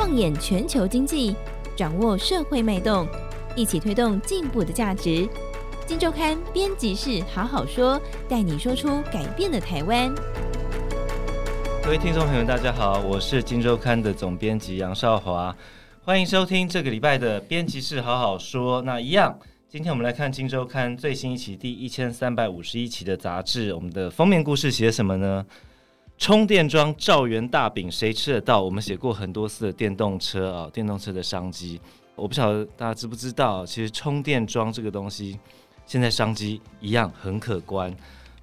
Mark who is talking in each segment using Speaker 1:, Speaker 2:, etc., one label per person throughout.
Speaker 1: 放眼全球经济，掌握社会脉动，一起推动进步的价值。金周刊编辑室好好说，带你说出改变的台湾。
Speaker 2: 各位听众朋友，大家好，我是金周刊的总编辑杨少华，欢迎收听这个礼拜的编辑室好好说。那一样，今天我们来看金周刊最新一期第一千三百五十一期的杂志，我们的封面故事写什么呢？充电桩兆元大饼谁吃得到？我们写过很多次的电动车啊，电动车的商机。我不晓得大家知不知道，其实充电桩这个东西，现在商机一样很可观。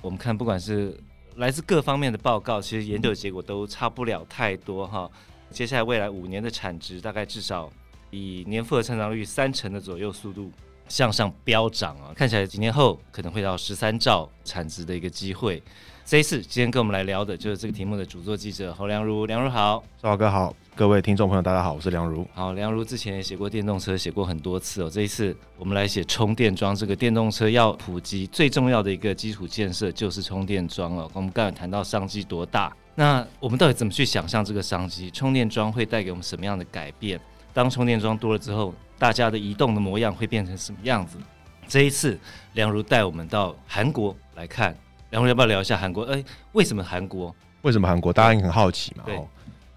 Speaker 2: 我们看，不管是来自各方面的报告，其实研究的结果都差不了太多哈。接下来未来五年的产值，大概至少以年复合成长率三成的左右速度向上飙涨啊！看起来几年后可能会到十三兆产值的一个机会。这一次，今天跟我们来聊的就是这个题目的主作记者侯良如。良如好，
Speaker 3: 赵华哥好，各位听众朋友大家好，我是良如。
Speaker 2: 好，良如之前也写过电动车，写过很多次哦。这一次我们来写充电桩，这个电动车要普及最重要的一个基础建设就是充电桩了。我们刚才谈到商机多大，那我们到底怎么去想象这个商机？充电桩会带给我们什么样的改变？当充电桩多了之后，大家的移动的模样会变成什么样子？这一次，梁如带我们到韩国来看。然后要不要聊一下韩国？哎，为什么韩国？
Speaker 3: 为什么韩国？大家也很好奇嘛。
Speaker 2: 对，
Speaker 3: 哦，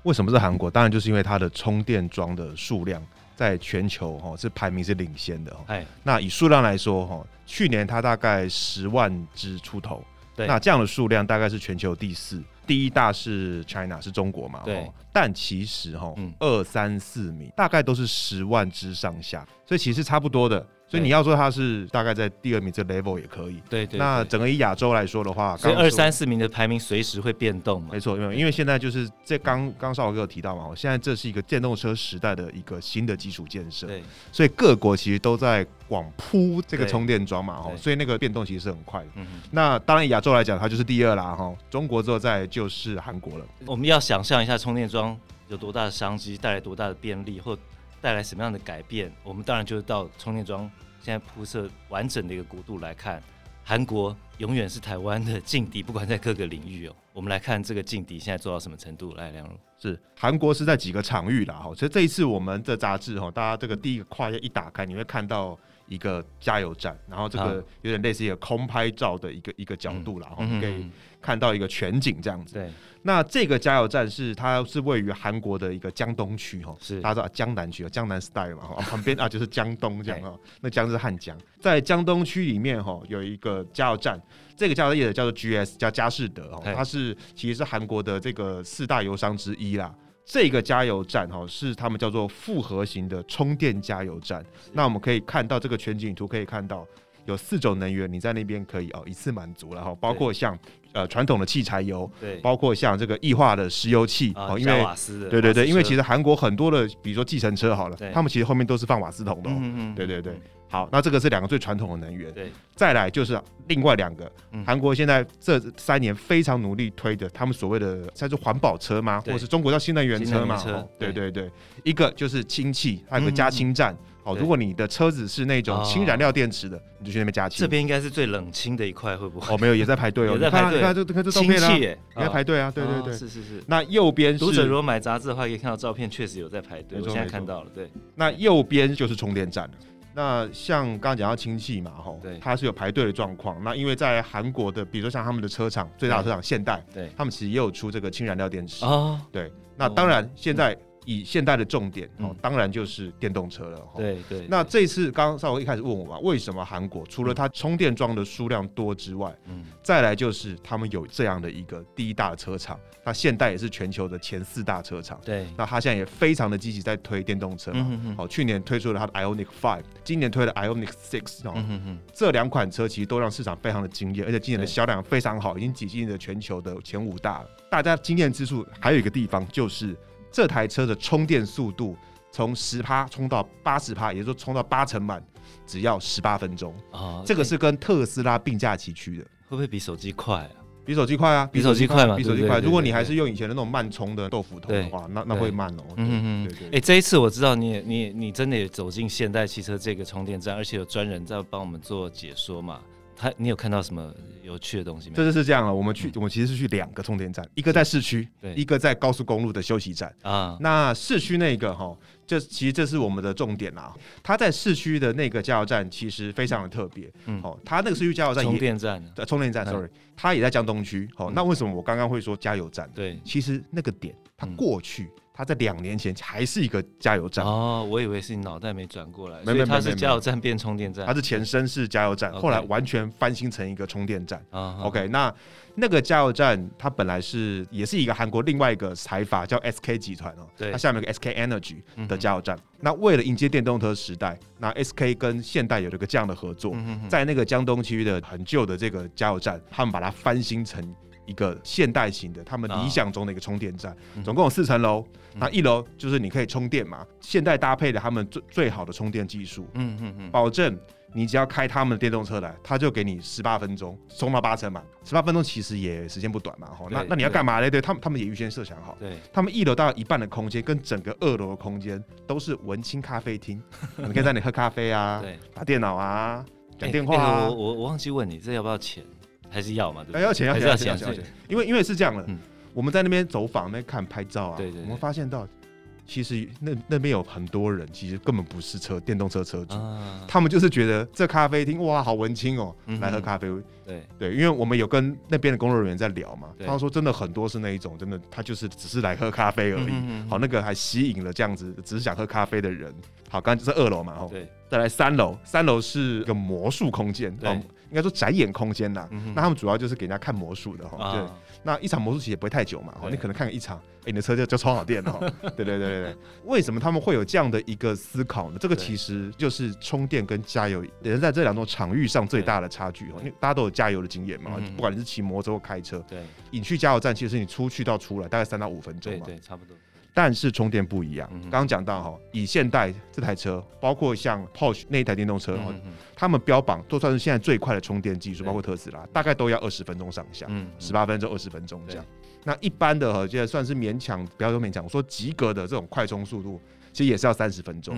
Speaker 3: 为什么是韩国？当然就是因为它的充电桩的数量在全球哈是排名是领先的。
Speaker 2: 哎，
Speaker 3: 那以数量来说哈，去年它大概十万只出头。对，那这样的数量大概是全球第四，第一大是 China 是中国嘛。
Speaker 2: 对，
Speaker 3: 但其实哈，二三四名大概都是十万只上下，所以其实差不多的。所以你要说它是大概在第二名这 level 也可以。
Speaker 2: 对。
Speaker 3: 那整个以亚洲来说的话，
Speaker 2: 所以二三四名的排名随时会变动嘛。
Speaker 3: 没错，因为因为现在就是这刚刚少华哥有提到嘛，现在这是一个电动车时代的一个新的基础建设。对。所以各国其实都在广铺这个充电桩嘛，哈。所以那个变动其实是很快的。嗯。那当然亚洲来讲，它就是第二啦，哈。中国之后再就是韩国了。
Speaker 2: 我们要想象一下充电桩有多大的商机，带来多大的便利，或带来什么样的改变？我们当然就是到充电桩。现在铺设完整的一个国度来看，韩国永远是台湾的劲敌，不管在各个领域哦。我们来看这个劲敌现在做到什么程度？来，梁荣
Speaker 3: 是韩国是在几个场域啦，哈。所以这一次我们的杂志哈，大家这个第一个跨页一打开，你会看到一个加油站，然后这个有点类似一个空拍照的一个一个角度啦，哈，可以看到一个全景这样子。对。那这个加油站是它是位于韩国的一个江东区哈，是大家知道江南区江南 style 嘛哈，旁边啊就是江东这样哈，那江是汉江，在江东区里面哈有一个加油站，这个加油站也叫做 GS 叫佳士得哈，它是其实是韩国的这个四大油商之一啦。这个加油站哈是他们叫做复合型的充电加油站，那我们可以看到这个全景图可以看到。有四种能源，你在那边可以哦一次满足了哈，包括像呃传统的汽柴油，对，包括像这个液化的石油气哦，因为对对对，因为其实韩国很多的，比如说计程车好了，他们其实后面都是放瓦斯桶的，嗯嗯，对对对。好，那这个是两个最传统的能源，对，再来就是另外两个，韩国现在这三年非常努力推的，他们所谓的算是环保车吗？或者是中国叫新能源车嘛？对对。对，一个就是氢气，还有个加氢站。好，如果你的车子是那种氢燃料电池的，你就去那边加氢。这边
Speaker 2: 应该是最冷清的一块，会不会？
Speaker 3: 哦，没有，也在排队哦，
Speaker 2: 也在排队。
Speaker 3: 你看这看这照片啊，也在排队啊，对对对，
Speaker 2: 是是是。
Speaker 3: 那右边
Speaker 2: 读者如果买杂志的话，可以看到照片，确实有在排队。我现在看到了，对。
Speaker 3: 那右边就是充电站了。那像刚刚讲到氢气嘛，吼，对，它是有排队的状况。那因为在韩国的，比如说像他们的车厂，最大的车厂现代，对，他们其实也有出这个氢燃料电池。哦，对。那当然现在。以现代的重点哦，当然就是电动车了。对对。那这次刚刚少华一开始问我嘛，为什么韩国除了它充电桩的数量多之外，嗯，再来就是他们有这样的一个第一大的车厂，那现代也是全球的前四大车厂。对。那他现在也非常的积极在推电动车嘛。好，去年推出了他的 Ionic Five，今年推了 Ionic Six。嗯嗯嗯。这两款车其实都让市场非常的惊艳，而且今年的销量非常好，已经挤进了全球的前五大。大家惊艳之处还有一个地方就是。这台车的充电速度从十趴充到八十趴，也就是说充到八成满，只要十八分钟啊！哦、这个是跟特斯拉并驾齐驱的，
Speaker 2: 会不会比手机快啊？
Speaker 3: 比手机快啊！
Speaker 2: 比手机快嘛？
Speaker 3: 比手机快。如果你还是用以前的那种慢充的豆腐头的话，那那会慢哦。嗯嗯对对。
Speaker 2: 哎，这一次我知道你你你真的也走进现代汽车这个充电站，而且有专人在帮我们做解说嘛。他你有看到什么有趣的东西吗？
Speaker 3: 这就是这样了。我们去，嗯、我们其实是去两个充电站，一个在市区，对，一个在高速公路的休息站啊。那市区那个哈，这其实这是我们的重点啦。它在市区的那个加油站其实非常的特别，嗯，哦，它那个市区加油站，
Speaker 2: 充电站，
Speaker 3: 对，充电站，sorry，它也在江东区。好，那为什么我刚刚会说加油站？对，其实那个点它过去。嗯它在两年前还是一个加油站
Speaker 2: 哦，我以为是你脑袋没转过来，没没它是加油站变充电站，
Speaker 3: 它是前身是加油站，后来完全翻新成一个充电站。OK，那那个加油站它本来是也是一个韩国另外一个财阀叫 SK 集团哦，它下面有个 SK Energy 的加油站。那为了迎接电动车时代，那 SK 跟现代有了个这样的合作，在那个江东区的很旧的这个加油站，他们把它翻新成。一个现代型的，他们理想中的一个充电站，总共有四层楼。那一楼就是你可以充电嘛，现代搭配的他们最最好的充电技术，嗯嗯嗯，保证你只要开他们的电动车来，他就给你十八分钟充到八成嘛。十八分钟其实也时间不短嘛，哈。那那你要干嘛呢？对他们，他们也预先设想好。对，他们一楼大概一半的空间跟整个二楼的空间都是文青咖啡厅，你可以在那里喝咖啡啊，对，打电脑啊，讲电话啊。
Speaker 2: 我我我忘记问你，这要不要钱？还是要嘛？对，
Speaker 3: 要钱，要钱，要钱，要钱。因为因为是这样的，我们在那边走访、那边看拍照啊，对对，我们发现到，其实那那边有很多人，其实根本不是车电动车车主，他们就是觉得这咖啡厅哇好文青哦，来喝咖啡。对对，因为我们有跟那边的工作人员在聊嘛，他说真的很多是那一种，真的他就是只是来喝咖啡而已。好，那个还吸引了这样子只是想喝咖啡的人。好，刚刚就是二楼嘛，对，再来三楼，三楼是一个魔术空间，对。应该说展演空间呐，嗯、那他们主要就是给人家看魔术的哈。对，啊、那一场魔术其实也不会太久嘛，你可能看个一场，你的车就就充好电了。对对对对对。为什么他们会有这样的一个思考呢？这个其实就是充电跟加油也是在这两种场域上最大的差距。因为大家都有加油的经验嘛，对不管你是骑摩托车或开车，对，你去加油站其实是你出去到出来大概三到五分钟嘛，
Speaker 2: 对，对，差不多。
Speaker 3: 但是充电不一样，刚刚讲到哈，以现代这台车，包括像 Porsche 那一台电动车，他们标榜都算是现在最快的充电技术，包括特斯拉，大概都要二十分钟上下，十八分钟、二十分钟这样。那一般的哈，现在算是勉强，不要说勉强，我说及格的这种快充速度，其实也是要三十分钟。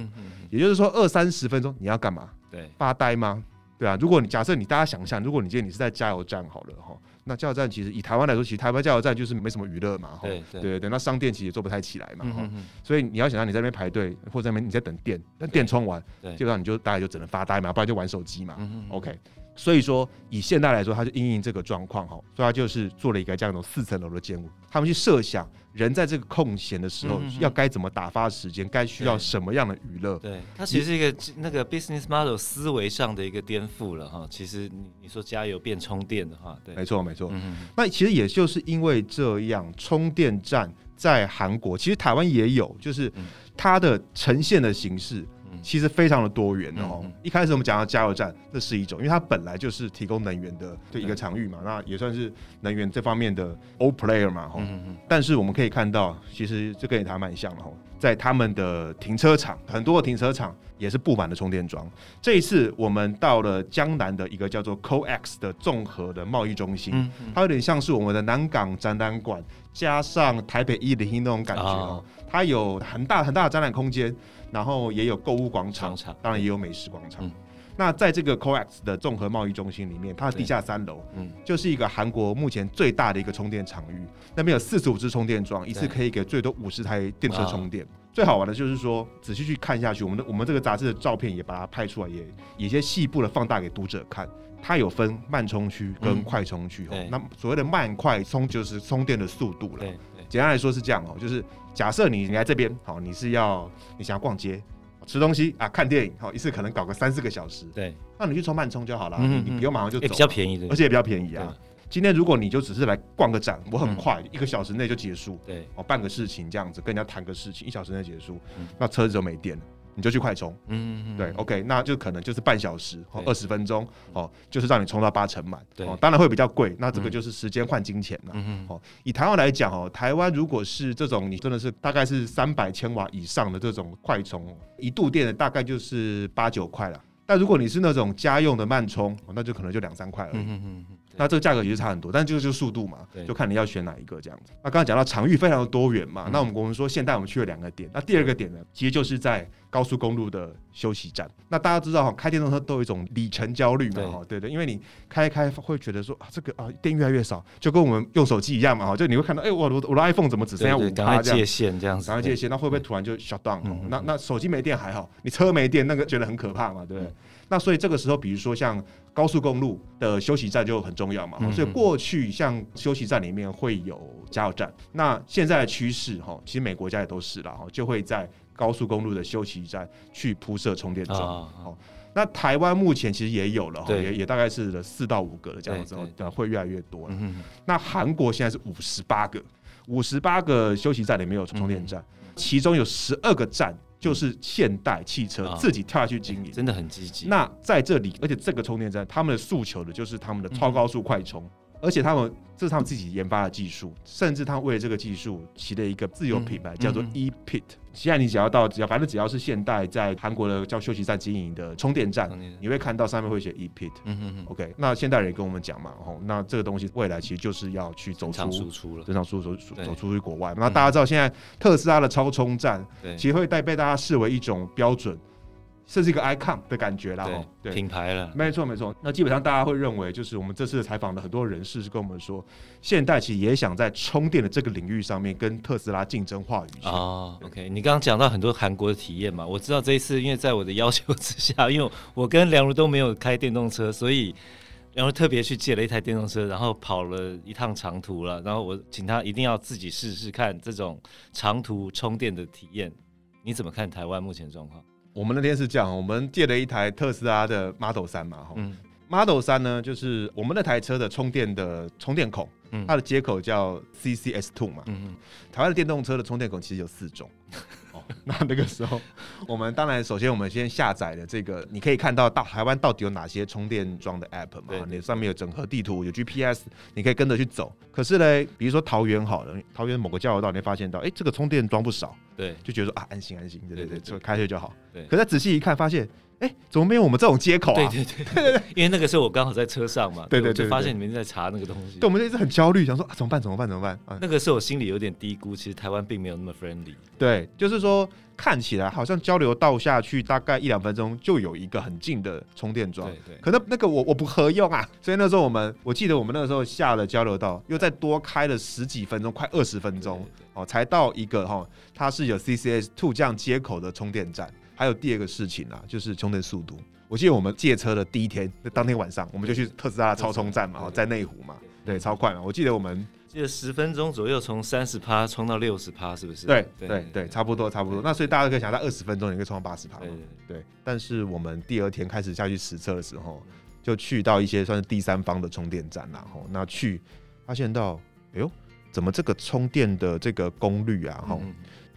Speaker 3: 也就是说，二三十分钟你要干嘛？对，发呆吗？对啊，如果你假设你大家想象，如果你今天你是在加油站好了哈。那加油站其实以台湾来说，其实台湾加油站就是没什么娱乐嘛，哈对对对，那商店其实也做不太起来嘛，哈，所以你要想让你在那边排队，或者在那边你在等电，等电充完，基本上你就大概就只能发呆嘛，不然就玩手机嘛，OK。所以说以现代来说，他就因应这个状况哈，所以他就是做了一个这样一种四层楼的建物，他们去设想人在这个空闲的时候要该怎么打发时间，该需要什么样的娱乐。
Speaker 2: 对，它其实是一个那个 business model 思维上的一个颠覆了哈。其实你你说加油变充电的话，对，
Speaker 3: 没错没错。嗯那其实也就是因为这样，充电站在韩国，其实台湾也有，就是它的呈现的形式。其实非常的多元哦。一开始我们讲到加油站，这是一种，因为它本来就是提供能源的这一个场域嘛，那也算是能源这方面的 old player 嘛。哈但是我们可以看到，其实这跟也还蛮像的哈，在他们的停车场，很多的停车场也是布满了充电桩。这一次我们到了江南的一个叫做 COEX 的综合的贸易中心，嗯嗯、它有点像是我们的南港展览馆加上台北一零一那种感觉哦。它有很大很大的展览空间。然后也有购物广场，当然也有美食广场。嗯、那在这个 COEX 的综合贸易中心里面，它的地下三楼，嗯，就是一个韩国目前最大的一个充电场域。那边有四十五支充电桩，一次可以给最多五十台电车充电。最好玩的就是说，仔细去看下去，我们的我们这个杂志的照片也把它拍出来，也有一些细部的放大给读者看。它有分慢充区跟快充区。嗯、那所谓的慢快充就是充电的速度了。简单来说是这样哦，就是假设你你来这边，好，你是要你想要逛街、吃东西啊、看电影，好，一次可能搞个三四个小时，对，那你去充慢充就好了，你你不用马上就走，比
Speaker 2: 较便宜的，
Speaker 3: 而且也比较便宜啊。今天如果你就只是来逛个展，我很快一个小时内就结束，对，哦，办个事情这样子，跟人家谈个事情，一小时内结束，那车子就没电了。你就去快充，嗯嗯对，OK，那就可能就是半小时或二十分钟，哦，就是让你充到八成满，对，当然会比较贵，那这个就是时间换金钱了，嗯哦，以台湾来讲哦，台湾如果是这种你真的是大概是三百千瓦以上的这种快充，一度电的大概就是八九块了，但如果你是那种家用的慢充，那就可能就两三块而已，嗯那这个价格也是差很多，但这个就是速度嘛，就看你要选哪一个这样子。那刚才讲到场域非常的多元嘛，嗯、那我们我们说现在我们去了两个点，那第二个点呢，其实就是在高速公路的休息站。那大家知道哈，开电动车都有一种里程焦虑嘛，哈，对对，因为你开一开会觉得说啊，这个啊电越来越少，就跟我们用手机一样嘛，哈，就你会看到，哎、欸，我我的 iPhone 怎么只剩下五趴这样，
Speaker 2: 界限这样子，
Speaker 3: 赶快界限，那会不会突然就 shut down？那那手机没电还好，你车没电那个觉得很可怕嘛，对不对？嗯那所以这个时候，比如说像高速公路的休息站就很重要嘛。嗯、所以过去像休息站里面会有加油站，那现在的趋势哈，其实美国家也都是了哈，就会在高速公路的休息站去铺设充电桩。哦，哦，那台湾目前其实也有了哈，也也大概是四到五个的这样子，会越来越多了。嗯、那韩国现在是五十八个，五十八个休息站里面有充电站，嗯、其中有十二个站。就是现代汽车自己跳下去经营，
Speaker 2: 真的很积极。
Speaker 3: 那在这里，而且这个充电站，他们的诉求的就是他们的超高速快充。而且他们这是他们自己研发的技术，甚至他们为了这个技术起了一个自有品牌，嗯、叫做 E-Pit。现在你只要到，只要反正只要是现代在韩国的叫休息站经营的充电站，你会看到上面会写 E-Pit。嗯哼哼 OK，那现代人也跟我们讲嘛，吼，那这个东西未来其实就是要去走出
Speaker 2: 输出了，
Speaker 3: 正常输出走走出去国外。那大家知道现在特斯拉的超充站，其实会带被大家视为一种标准。这是一个 icon 的感觉啦，
Speaker 2: 对，品牌了，
Speaker 3: 没错没错。那基本上大家会认为，就是我们这次采访的很多人士是跟我们说，现代其实也想在充电的这个领域上面跟特斯拉竞争话语权。
Speaker 2: 哦，OK，你刚刚讲到很多韩国的体验嘛，我知道这一次因为在我的要求之下，因为我跟梁如都没有开电动车，所以然后特别去借了一台电动车，然后跑了一趟长途了，然后我请他一定要自己试试看这种长途充电的体验。你怎么看台湾目前状况？
Speaker 3: 我们那天是这样，我们借了一台特斯拉的 Model 3嘛，哈、嗯、，Model 3呢，就是我们那台车的充电的充电孔，嗯、它的接口叫 CCS2 嘛，嗯嗯，台湾的电动车的充电孔其实有四种。那那个时候，我们当然首先我们先下载了这个，你可以看到到台湾到底有哪些充电桩的 App 嘛？你上面有整合地图，有 GPS，你可以跟着去走。可是呢，比如说桃园好了，桃园某个交流道，你会发现到，哎、欸，这个充电桩不少，对，就觉得说啊，安心安心，对对对，就开车就好。对，可是仔细一看，发现。哎、欸，怎么没有我们这种接口啊？
Speaker 2: 对对对，因为那个时候我刚好在车上嘛，对对对，就发现你们在查那个东西。
Speaker 3: 对，我们就一直很焦虑，想说啊，怎么办？怎么办？怎么办？啊，
Speaker 2: 那个时候我心里有点低估，其实台湾并没有那么 friendly。
Speaker 3: 对，就是说看起来好像交流道下去大概一两分钟就有一个很近的充电桩，对对。可能那个我我不合用啊，所以那时候我们我记得我们那个时候下了交流道，又再多开了十几分钟，快二十分钟哦，才到一个哈，它是有 CCS Two 这样接口的充电站。还有第二个事情啊，就是充电速度。我记得我们借车的第一天，那当天晚上我们就去特斯拉的超充站嘛，哦在内湖嘛，对，超快嘛。我记得我们
Speaker 2: 记得十分钟左右从三十趴充到六十趴，是不是？
Speaker 3: 对对对，差不多差不多。那所以大家可以想，到二十分钟你可以充到八十趴。对对。但是我们第二天开始下去实测的时候，就去到一些算是第三方的充电站，然后那去发现到，哎呦，怎么这个充电的这个功率啊，哈，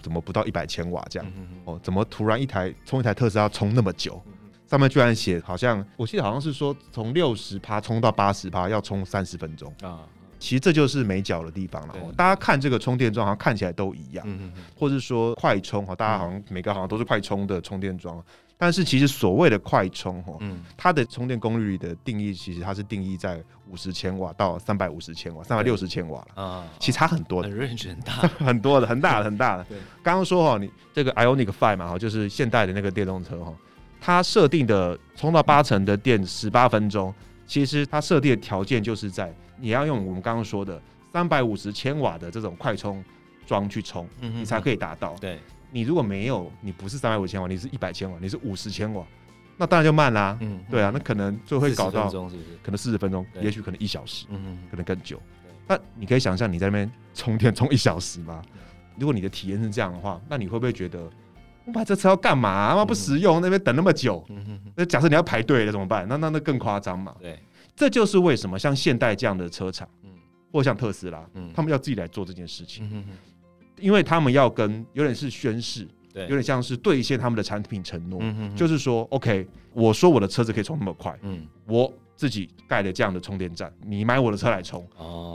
Speaker 3: 怎么不到一百千瓦这样？哦，怎么突然一台充一台特斯拉充那么久？上面居然写，好像我记得好像是说，从六十趴充到八十趴要充三十分钟啊。其实这就是没脚的地方了。大家看这个充电桩，好像看起来都一样，或者说快充哈，大家好像每个好像都是快充的充电桩。但是其实所谓的快充哈，它的充电功率的定义，其实它是定义在五十千瓦到三百五十千瓦、三百六十千瓦了啊。其实差很多的，
Speaker 2: 很 range 很大，
Speaker 3: 很多的，很大的，很大的。刚刚说哈，你这个 Ionic Five 嘛哈，就是现代的那个电动车哈。它设定的充到八成的电十八分钟，其实它设定的条件就是在你要用我们刚刚说的三百五十千瓦的这种快充桩去充，你才可以达到。对，你如果没有，你不是三百五十千瓦，你是一百千瓦，你是五十千瓦，那当然就慢啦。嗯，对啊，那可能就会搞到可能四十分钟，也许可能一小时，嗯，可能更久。那你可以想象你在那边充电充一小时吗？如果你的体验是这样的话，那你会不会觉得？我买这车要干嘛？他妈不实用，那边等那么久。那假设你要排队了怎么办？那那那更夸张嘛。对，这就是为什么像现代这样的车厂，或像特斯拉，嗯他们要自己来做这件事情，因为他们要跟有点是宣誓，对有点像是兑现他们的产品承诺，就是说，OK，我说我的车子可以充那么快，嗯我自己盖了这样的充电站，你买我的车来充，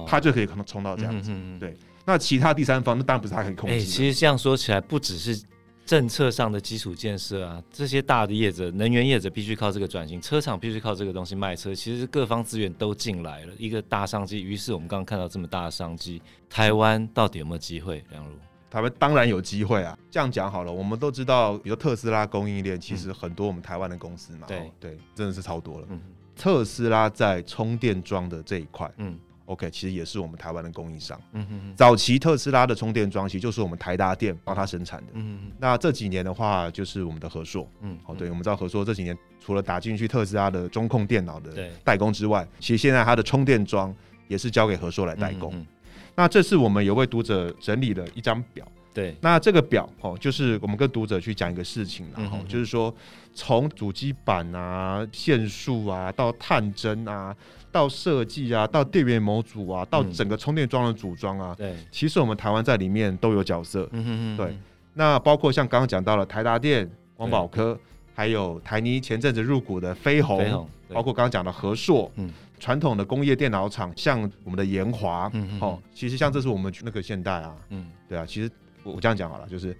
Speaker 3: 它就可以可能充到这样子。对，那其他第三方那当然不是他可以控制。
Speaker 2: 其实这样说起来，不只是。政策上的基础建设啊，这些大的业者、能源业者必须靠这个转型，车厂必须靠这个东西卖车。其实各方资源都进来了，一个大商机。于是我们刚刚看到这么大的商机，台湾到底有没有机会？梁如，
Speaker 3: 台湾当然有机会啊。这样讲好了，我们都知道，比如特斯拉供应链，其实很多我们台湾的公司嘛，
Speaker 2: 对、
Speaker 3: 嗯、对，真的是超多了。
Speaker 2: 嗯，
Speaker 3: 特斯拉在充电桩的这一块，
Speaker 2: 嗯。
Speaker 3: OK，其实也是我们台湾的供应商。
Speaker 2: 嗯哼哼，
Speaker 3: 早期特斯拉的充电桩其实就是我们台达电帮他生产的。
Speaker 2: 嗯哼，
Speaker 3: 那这几年的话，就是我们的合硕。嗯，哦，对，我们知道合硕这几年除了打进去特斯拉的中控电脑的代工之外，其实现在它的充电桩也是交给合硕来代工。嗯。那这次我们有位读者整理了一张表。
Speaker 2: 对。
Speaker 3: 那这个表哦，就是我们跟读者去讲一个事情，然后就是说从主机板啊、线束啊到探针啊。到设计啊，到电源模组啊，到整个充电桩的组装啊，
Speaker 2: 对，
Speaker 3: 其实我们台湾在里面都有角色。
Speaker 2: 嗯哼哼，
Speaker 3: 对。那包括像刚刚讲到了台达电、光宝科，还有台泥前阵子入股的飞鸿，包括刚刚讲的和硕，嗯，传统的工业电脑厂，像我们的延华，嗯哦，其实像这是我们那个现代啊，嗯，对啊，其实我我这样讲好了，就是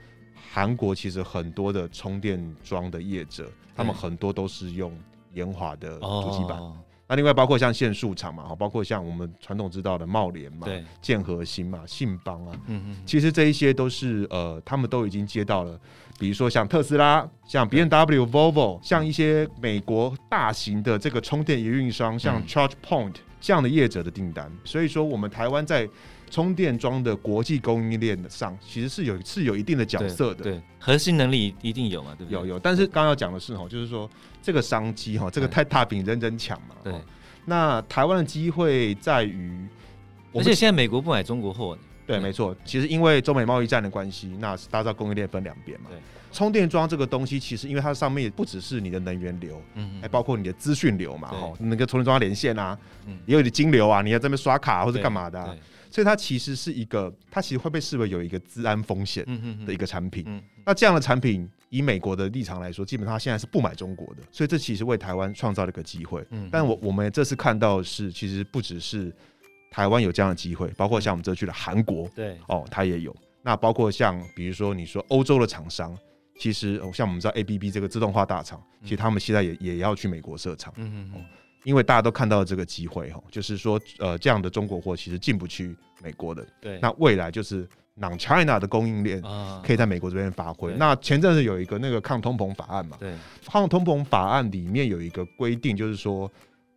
Speaker 3: 韩国其实很多的充电桩的业者，他们很多都是用延华的主机板。哦那另外包括像线束厂嘛，哈，包括像我们传统知道的茂联嘛，建和兴嘛，信邦啊，嗯嗯，其实这一些都是呃，他们都已经接到了，比如说像特斯拉、像 BMW、Volvo，像一些美国大型的这个充电营运商，像 ChargePoint 这样的业者的订单。所以说，我们台湾在充电桩的国际供应链上，其实是有是有一定的角色的，
Speaker 2: 对，对，核心能力一定有嘛，对不对？
Speaker 3: 有有，但是刚刚要讲的是哈，就是说。这个商机哈，这个太大饼人人抢嘛。对，那台湾的机会在于，
Speaker 2: 而且现在美国不买中国货。
Speaker 3: 对，没错。其实因为中美贸易战的关系，那大家知道供应链分两边嘛。对。充电桩这个东西，其实因为它上面也不只是你的能源流，嗯，还包括你的资讯流嘛，哈，那个充电桩要连线啊，嗯，也有你的金流啊，你要这边刷卡或者干嘛的，啊，所以它其实是一个，它其实会被视为有一个资安风险的一个产品。嗯，那这样的产品。以美国的立场来说，基本上他现在是不买中国的，所以这其实为台湾创造了一个机会。嗯，但我我们这次看到的是，其实不只是台湾有这样的机会，包括像我们这去的韩国，对，哦，它也有。那包括像比如说你说欧洲的厂商，其实像我们知道 ABB 这个自动化大厂，其实他们现在也也要去美国设厂。嗯嗯。因为大家都看到了这个机会，哈，就是说，呃，这样的中国货其实进不去美国的。对。那未来就是。Non-China 的供应链可以在美国这边发挥。那前阵子有一个那个抗通膨法案嘛？对，抗通膨法案里面有一个规定，就是说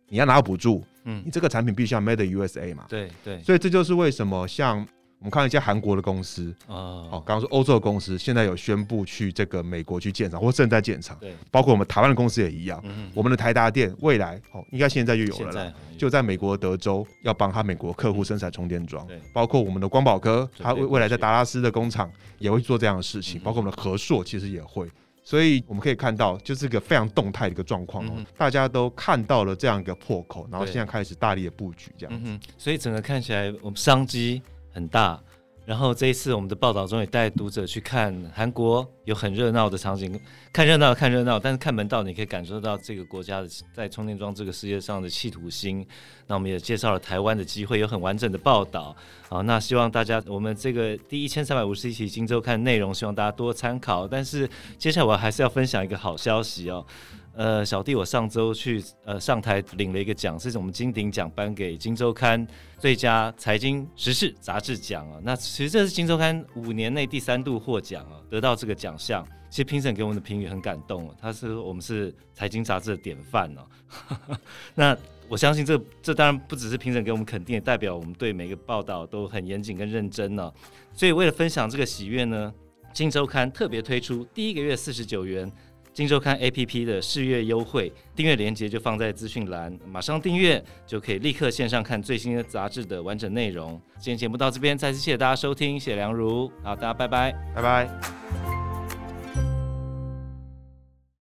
Speaker 3: 你要拿到补助，嗯，你这个产品必须要 Made in USA 嘛？对对。所以这就是为什么像。我们看一家韩国的公司哦，刚刚说欧洲的公司现在有宣布去这个美国去建厂，或正在建厂。对，包括我们台湾的公司也一样。嗯，我们的台达电未来哦，应该现在就有了啦，就在美国德州要帮他美国客户生产充电桩。对，包括我们的光宝科，他未未来在达拉斯的工厂也会做这样的事情。包括我们的和硕其实也会，所以我们可以看到，就是一个非常动态的一个状况哦。大家都看到了这样一个破口，然后现在开始大力的布局这样。嗯，
Speaker 2: 所以整个看起来我们商机很大。然后这一次我们的报道中也带读者去看韩国有很热闹的场景，看热闹看热闹，但是看门道你可以感受到这个国家的在充电桩这个世界上的企图心。那我们也介绍了台湾的机会，有很完整的报道。好，那希望大家我们这个第一千三百五十一期《金周刊》内容，希望大家多参考。但是接下来我还是要分享一个好消息哦。呃，小弟我上周去呃上台领了一个奖，是我们金鼎奖颁给《金周刊》最佳财经时事杂志奖啊。那其实这是《金周刊》五年内第三度获奖啊，得到这个奖项。其实评审给我们的评语很感动啊，他是我们是财经杂志的典范哦。那我相信这这当然不只是评审给我们肯定，也代表我们对每个报道都很严谨跟认真呢。所以为了分享这个喜悦呢，《金周刊》特别推出第一个月四十九元。金周刊 APP 的试阅优惠，订阅链接就放在资讯栏，马上订阅就可以立刻线上看最新的杂志的完整内容。今天节目到这边，再次谢谢大家收听，谢谢梁如，好，大家拜拜，
Speaker 3: 拜拜。